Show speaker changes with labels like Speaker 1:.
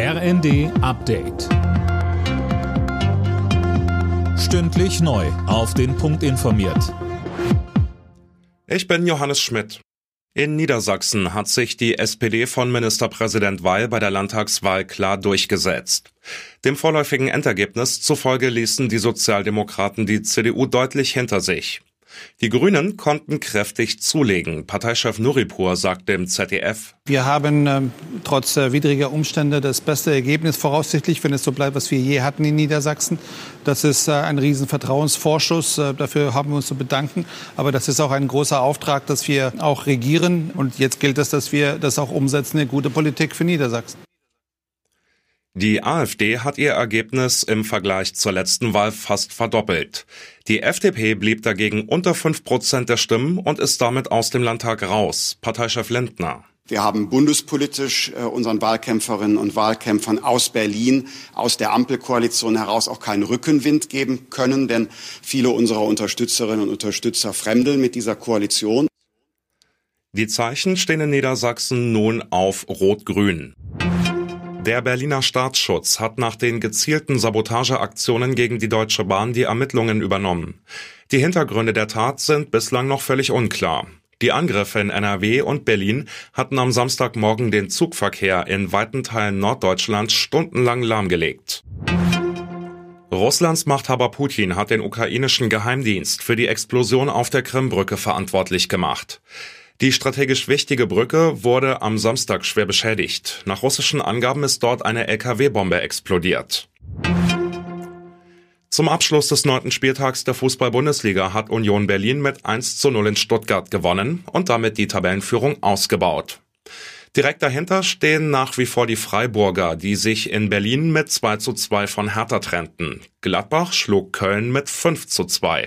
Speaker 1: RND Update. Stündlich neu. Auf den Punkt informiert.
Speaker 2: Ich bin Johannes Schmidt. In Niedersachsen hat sich die SPD von Ministerpräsident Weil bei der Landtagswahl klar durchgesetzt. Dem vorläufigen Endergebnis zufolge ließen die Sozialdemokraten die CDU deutlich hinter sich. Die Grünen konnten kräftig zulegen. Parteichef Nuripur sagt dem ZDF.
Speaker 3: Wir haben äh, trotz äh, widriger Umstände das beste Ergebnis voraussichtlich, wenn es so bleibt, was wir je hatten in Niedersachsen. Das ist äh, ein Riesenvertrauensvorschuss. Äh, dafür haben wir uns zu bedanken. Aber das ist auch ein großer Auftrag, dass wir auch regieren. Und jetzt gilt es, dass wir das auch umsetzen, eine gute Politik für Niedersachsen.
Speaker 2: Die AfD hat ihr Ergebnis im Vergleich zur letzten Wahl fast verdoppelt. Die FDP blieb dagegen unter fünf Prozent der Stimmen und ist damit aus dem Landtag raus. Parteichef Lindner.
Speaker 4: Wir haben bundespolitisch äh, unseren Wahlkämpferinnen und Wahlkämpfern aus Berlin, aus der Ampelkoalition heraus auch keinen Rückenwind geben können, denn viele unserer Unterstützerinnen und Unterstützer fremdeln mit dieser Koalition.
Speaker 2: Die Zeichen stehen in Niedersachsen nun auf Rot-Grün. Der Berliner Staatsschutz hat nach den gezielten Sabotageaktionen gegen die Deutsche Bahn die Ermittlungen übernommen. Die Hintergründe der Tat sind bislang noch völlig unklar. Die Angriffe in NRW und Berlin hatten am Samstagmorgen den Zugverkehr in weiten Teilen Norddeutschlands stundenlang lahmgelegt. Russlands Machthaber Putin hat den ukrainischen Geheimdienst für die Explosion auf der Krimbrücke verantwortlich gemacht. Die strategisch wichtige Brücke wurde am Samstag schwer beschädigt. Nach russischen Angaben ist dort eine LKW-Bombe explodiert. Zum Abschluss des neunten Spieltags der Fußball-Bundesliga hat Union Berlin mit 1 zu 0 in Stuttgart gewonnen und damit die Tabellenführung ausgebaut. Direkt dahinter stehen nach wie vor die Freiburger, die sich in Berlin mit 2 zu 2 von Hertha trennten. Gladbach schlug Köln mit 5 zu 2.